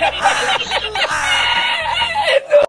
Ha ha ha!